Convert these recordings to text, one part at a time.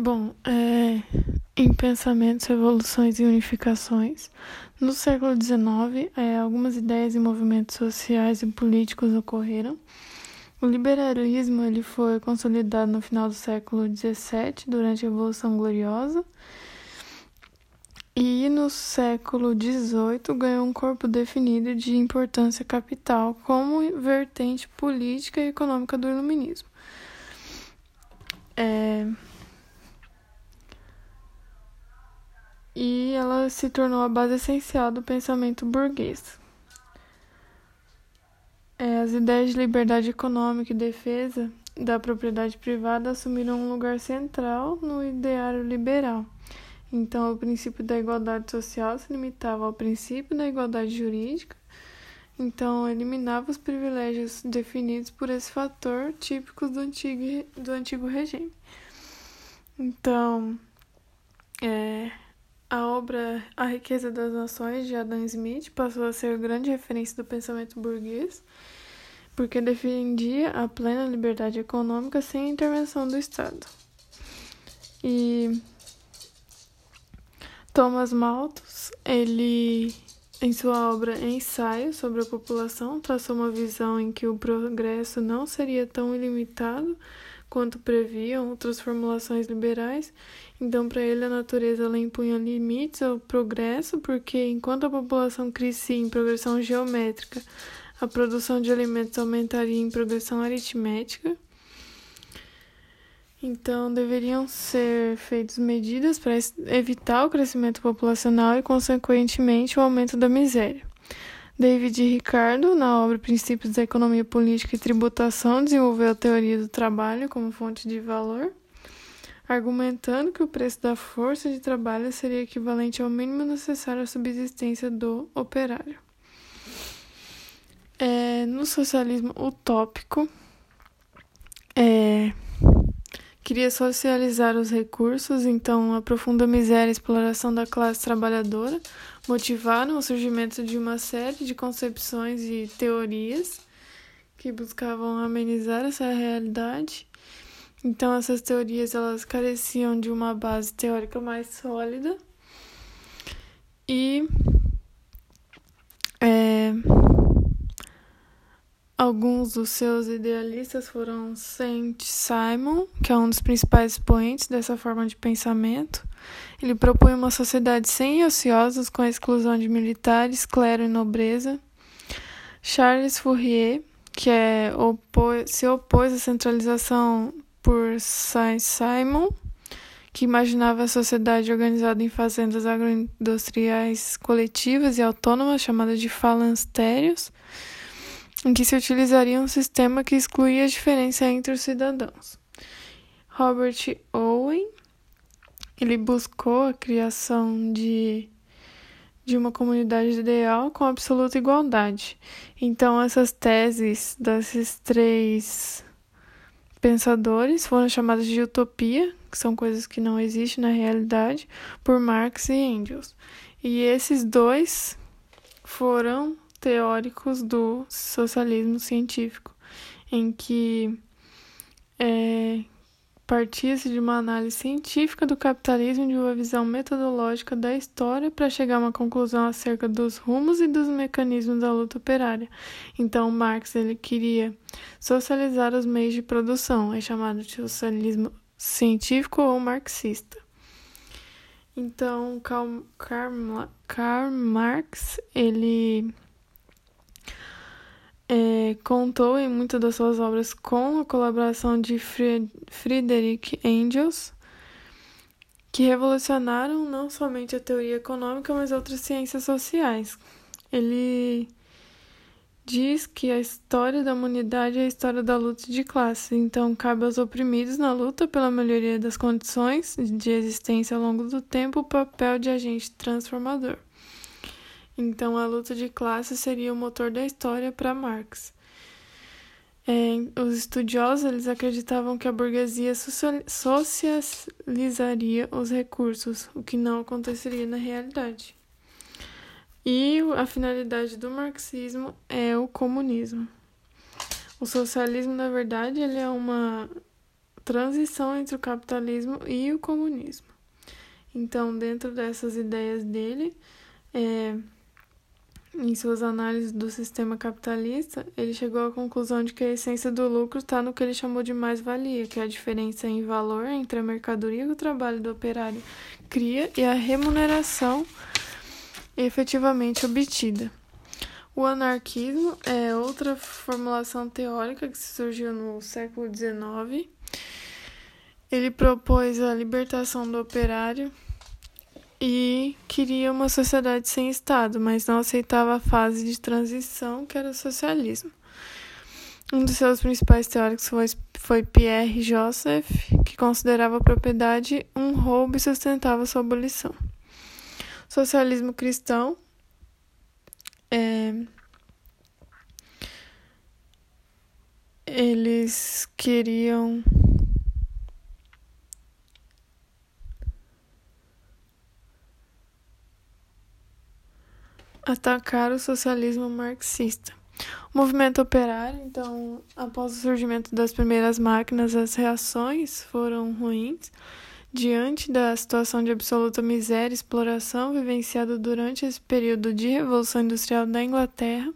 Bom, é, em Pensamentos, Revoluções e Unificações, no século XIX, é, algumas ideias e movimentos sociais e políticos ocorreram. O liberalismo ele foi consolidado no final do século XVII, durante a Revolução Gloriosa, e no século XVIII ganhou um corpo definido de importância capital como vertente política e econômica do iluminismo. É, se tornou a base essencial do pensamento burguês. É, as ideias de liberdade econômica e defesa da propriedade privada assumiram um lugar central no ideário liberal. Então, o princípio da igualdade social se limitava ao princípio da igualdade jurídica, então eliminava os privilégios definidos por esse fator típicos do antigo, do antigo regime. Então, é, a obra A Riqueza das Nações, de Adam Smith, passou a ser grande referência do pensamento burguês, porque defendia a plena liberdade econômica sem intervenção do Estado. E Thomas Malthus, ele, em sua obra Ensaio sobre a População, traçou uma visão em que o progresso não seria tão ilimitado quanto previam outras formulações liberais. Então, para ele, a natureza ela impunha limites ao progresso, porque enquanto a população crescia em progressão geométrica, a produção de alimentos aumentaria em progressão aritmética. Então, deveriam ser feitas medidas para evitar o crescimento populacional e, consequentemente, o aumento da miséria. David Ricardo, na obra Princípios da Economia Política e Tributação, desenvolveu a teoria do trabalho como fonte de valor, argumentando que o preço da força de trabalho seria equivalente ao mínimo necessário à subsistência do operário. É, no socialismo utópico, é, queria socializar os recursos, então a miséria e exploração da classe trabalhadora, motivaram o surgimento de uma série de concepções e teorias que buscavam amenizar essa realidade. Então essas teorias elas careciam de uma base teórica mais sólida e é, Alguns dos seus idealistas foram Saint Simon, que é um dos principais expoentes dessa forma de pensamento. Ele propunha uma sociedade sem ociosos, com a exclusão de militares, clero e nobreza. Charles Fourier, que é, se opôs à centralização por Saint Simon, que imaginava a sociedade organizada em fazendas agroindustriais coletivas e autônomas, chamadas de falancérios em que se utilizaria um sistema que excluía a diferença entre os cidadãos. Robert Owen ele buscou a criação de, de uma comunidade ideal com absoluta igualdade. Então, essas teses desses três pensadores foram chamadas de utopia, que são coisas que não existem na realidade, por Marx e Engels. E esses dois foram teóricos do socialismo científico, em que é, partia-se de uma análise científica do capitalismo e de uma visão metodológica da história para chegar a uma conclusão acerca dos rumos e dos mecanismos da luta operária. Então, Marx ele queria socializar os meios de produção, é chamado de socialismo científico ou marxista. Então, Karl, Karl, Karl Marx ele é, contou em muitas das suas obras com a colaboração de Friedrich Engels, que revolucionaram não somente a teoria econômica, mas outras ciências sociais. Ele diz que a história da humanidade é a história da luta de classes, então cabe aos oprimidos na luta pela melhoria das condições de existência ao longo do tempo o papel de agente transformador. Então, a luta de classes seria o motor da história para Marx. É, os estudiosos eles acreditavam que a burguesia socializaria os recursos, o que não aconteceria na realidade. E a finalidade do marxismo é o comunismo. O socialismo, na verdade, ele é uma transição entre o capitalismo e o comunismo. Então, dentro dessas ideias dele, é, em suas análises do sistema capitalista, ele chegou à conclusão de que a essência do lucro está no que ele chamou de mais-valia, que é a diferença em valor entre a mercadoria que o trabalho do operário cria e a remuneração efetivamente obtida. O anarquismo é outra formulação teórica que surgiu no século XIX. Ele propôs a libertação do operário e queria uma sociedade sem Estado, mas não aceitava a fase de transição que era o socialismo. Um dos seus principais teóricos foi, foi Pierre Joseph, que considerava a propriedade um roubo e sustentava sua abolição. Socialismo cristão é, eles queriam atacar o socialismo marxista. O movimento operário, então, após o surgimento das primeiras máquinas, as reações foram ruins. Diante da situação de absoluta miséria e exploração vivenciada durante esse período de Revolução Industrial da Inglaterra,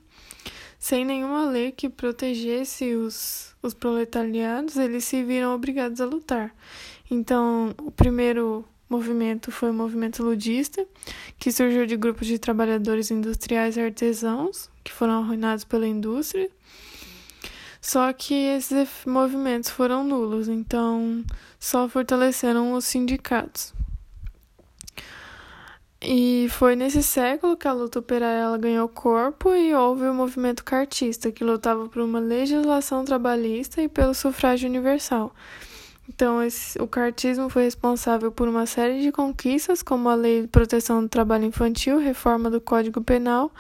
sem nenhuma lei que protegesse os, os proletariados, eles se viram obrigados a lutar. Então, o primeiro movimento foi o movimento ludista, que surgiu de grupos de trabalhadores industriais e artesãos, que foram arruinados pela indústria. Só que esses movimentos foram nulos, então só fortaleceram os sindicatos. E foi nesse século que a luta operária ganhou corpo e houve o movimento cartista, que lutava por uma legislação trabalhista e pelo sufrágio universal. Então, esse, o cartismo foi responsável por uma série de conquistas, como a Lei de Proteção do Trabalho Infantil, reforma do Código Penal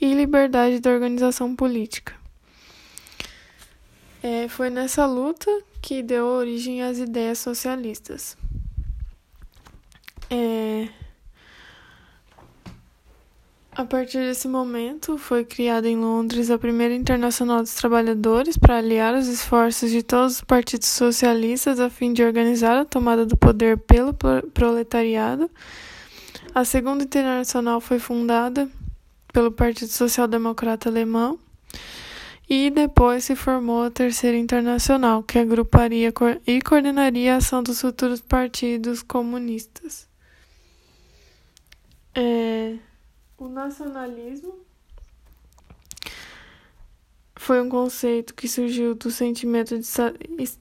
e liberdade da organização política. É, foi nessa luta que deu origem às ideias socialistas. É, a partir desse momento, foi criada em Londres a primeira Internacional dos Trabalhadores para aliar os esforços de todos os partidos socialistas a fim de organizar a tomada do poder pelo proletariado. A segunda Internacional foi fundada pelo Partido Social Democrata Alemão e depois se formou a Terceira Internacional, que agruparia e coordenaria a ação dos futuros partidos comunistas. É... O nacionalismo foi um conceito que surgiu do sentimento de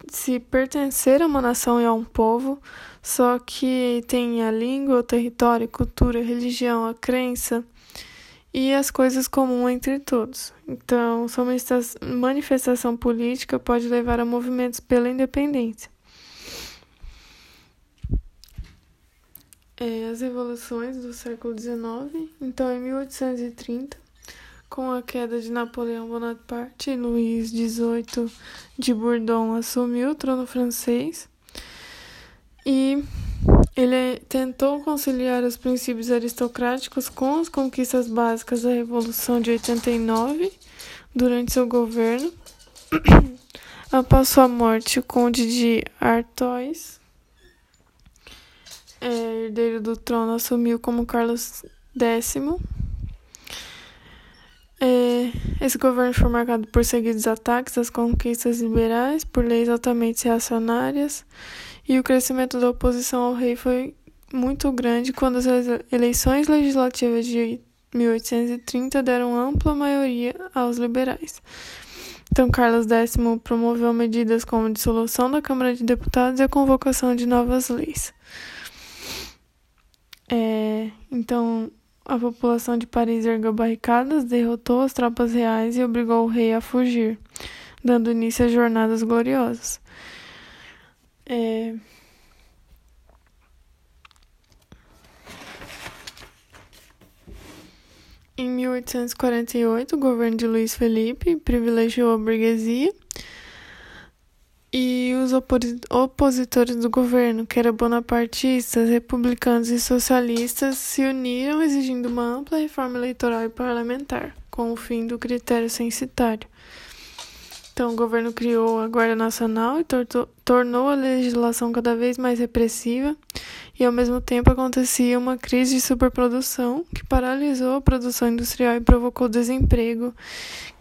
se pertencer a uma nação e a um povo, só que tem a língua, o território, a cultura, a religião, a crença e as coisas comuns entre todos. Então, sua manifestação política pode levar a movimentos pela independência. É, as revoluções do século XIX. Então, em 1830, com a queda de Napoleão Bonaparte, Luís XVIII de Bourbon assumiu o trono francês e ele tentou conciliar os princípios aristocráticos com as conquistas básicas da Revolução de 89 durante seu governo. Após sua morte, o Conde de Artois é, herdeiro do trono, assumiu como Carlos X. É, esse governo foi marcado por seguidos ataques às conquistas liberais, por leis altamente reacionárias, e o crescimento da oposição ao rei foi muito grande quando as eleições legislativas de 1830 deram ampla maioria aos liberais. Então, Carlos X promoveu medidas como a dissolução da Câmara de Deputados e a convocação de novas leis. Então, a população de Paris ergueu barricadas, derrotou as tropas reais e obrigou o rei a fugir, dando início às jornadas gloriosas. É, Em 1848, o governo de Luiz Felipe privilegiou a burguesia e os opositores do governo, que eram bonapartistas, republicanos e socialistas, se uniram exigindo uma ampla reforma eleitoral e parlamentar, com o fim do critério censitário. Então, o governo criou a Guarda Nacional e tornou a legislação cada vez mais repressiva, e ao mesmo tempo acontecia uma crise de superprodução que paralisou a produção industrial e provocou desemprego,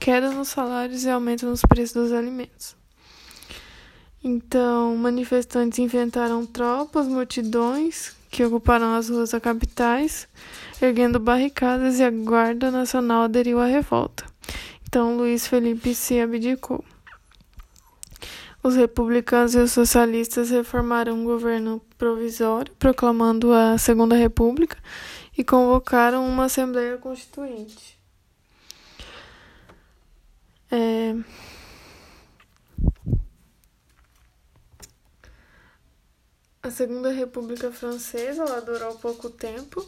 queda nos salários e aumento nos preços dos alimentos. Então, manifestantes inventaram tropas, multidões que ocuparam as ruas da capitais, erguendo barricadas e a Guarda Nacional aderiu à revolta. Então, Luiz Felipe se abdicou. Os republicanos e os socialistas reformaram um governo provisório, proclamando a Segunda República, e convocaram uma Assembleia Constituinte. É... A Segunda República Francesa ela durou pouco tempo.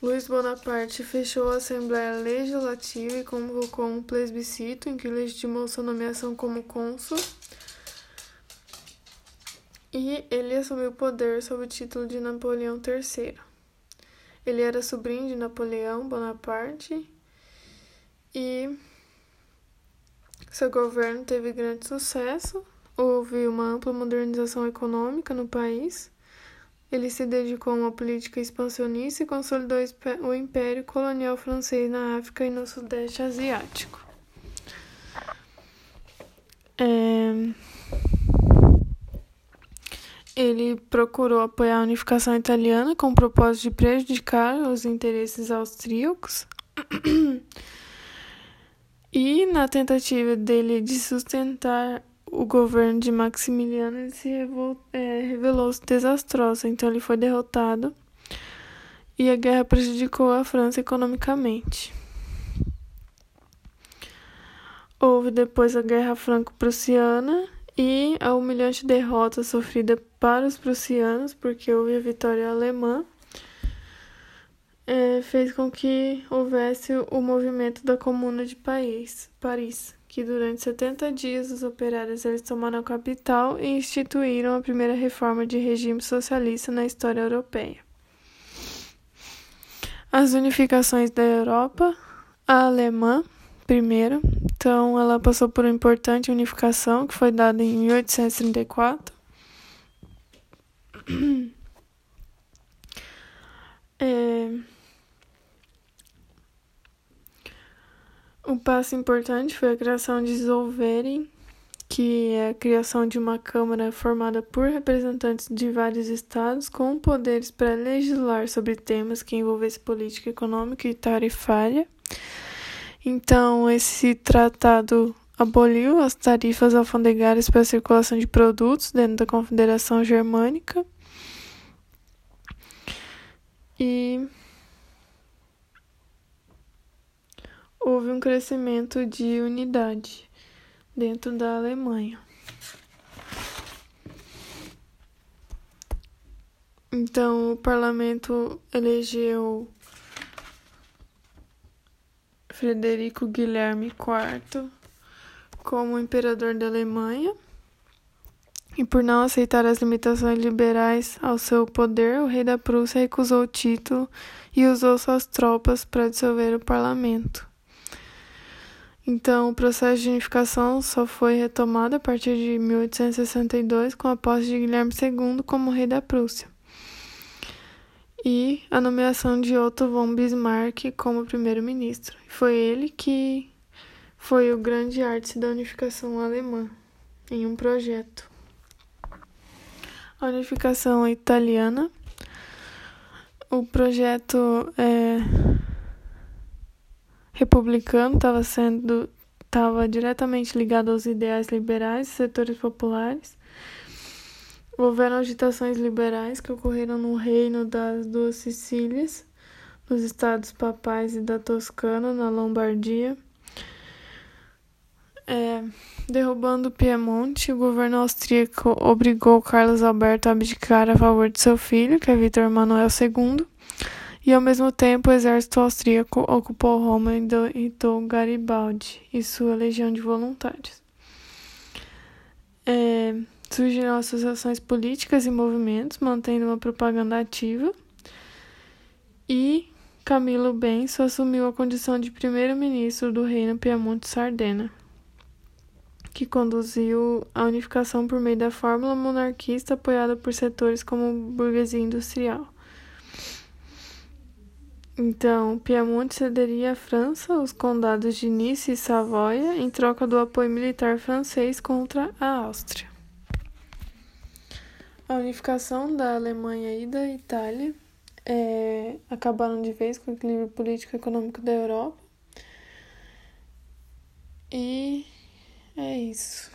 Luiz Bonaparte fechou a Assembleia Legislativa e convocou um plebiscito em que legitimou sua nomeação como cônsul. E ele assumiu o poder sob o título de Napoleão III. Ele era sobrinho de Napoleão Bonaparte e seu governo teve grande sucesso. Houve uma ampla modernização econômica no país ele se dedicou a uma política expansionista e consolidou o império colonial francês na África e no Sudeste Asiático. É... Ele procurou apoiar a unificação italiana com o propósito de prejudicar os interesses austríacos. e na tentativa dele de sustentar governo de Maximiliano se é, revelou desastroso, então ele foi derrotado e a guerra prejudicou a França economicamente. Houve depois a Guerra Franco-Prussiana e a humilhante derrota sofrida para os prussianos, porque houve a vitória alemã, fez com que houvesse o movimento da Comuna de Paris. Paris que durante 70 dias os operários eles tomaram a capital e instituíram a primeira reforma de regime socialista na história europeia. As unificações da Europa, a alemã, primeiro, então ela passou por uma importante unificação que foi dada em 1834. É, Um passo importante foi a criação de Zollverein, que é a criação de uma Câmara formada por representantes de vários estados com poderes para legislar sobre temas que envolvessem política econômica e tarifária. Então, esse tratado aboliu as tarifas alfandegárias para a circulação de produtos dentro da Confederação Germânica. E houve um crescimento de unidade dentro da Alemanha. Então, o parlamento elegeu Frederico Guilherme IV como imperador da Alemanha. E por não aceitar as limitações liberais ao seu poder, o rei da Prússia recusou o título e usou suas tropas para dissolver o parlamento. Então, o processo de unificação só foi retomado a partir de 1862 com a posse de Guilherme II como rei da Prússia e a nomeação de Otto von Bismarck como primeiro-ministro. Foi ele que foi o grande arte da unificação alemã em um projeto. A unificação italiana. O projeto é republicano estava sendo estava diretamente ligado aos ideais liberais e setores populares. Houveram agitações liberais que ocorreram no reino das duas Sicílias, nos estados papais e da Toscana, na Lombardia. É, derrubando o Piemonte, o governo austríaco obrigou Carlos Alberto a abdicar a favor de seu filho, que é Vítor Manuel II e ao mesmo tempo o exército austríaco ocupou Roma e deitou Garibaldi e sua legião de voluntários. É, surgiram associações políticas e movimentos, mantendo uma propaganda ativa, e Camilo Benso assumiu a condição de primeiro-ministro do reino Piemonte-Sardena. que conduziu à unificação por meio da fórmula monarquista apoiada por setores como burguesia industrial. Então, Piemonte cederia à França os condados de Nice e Savoia em troca do apoio militar francês contra a Áustria. A unificação da Alemanha e da Itália é, acabaram de vez com o equilíbrio político e econômico da Europa. E é isso.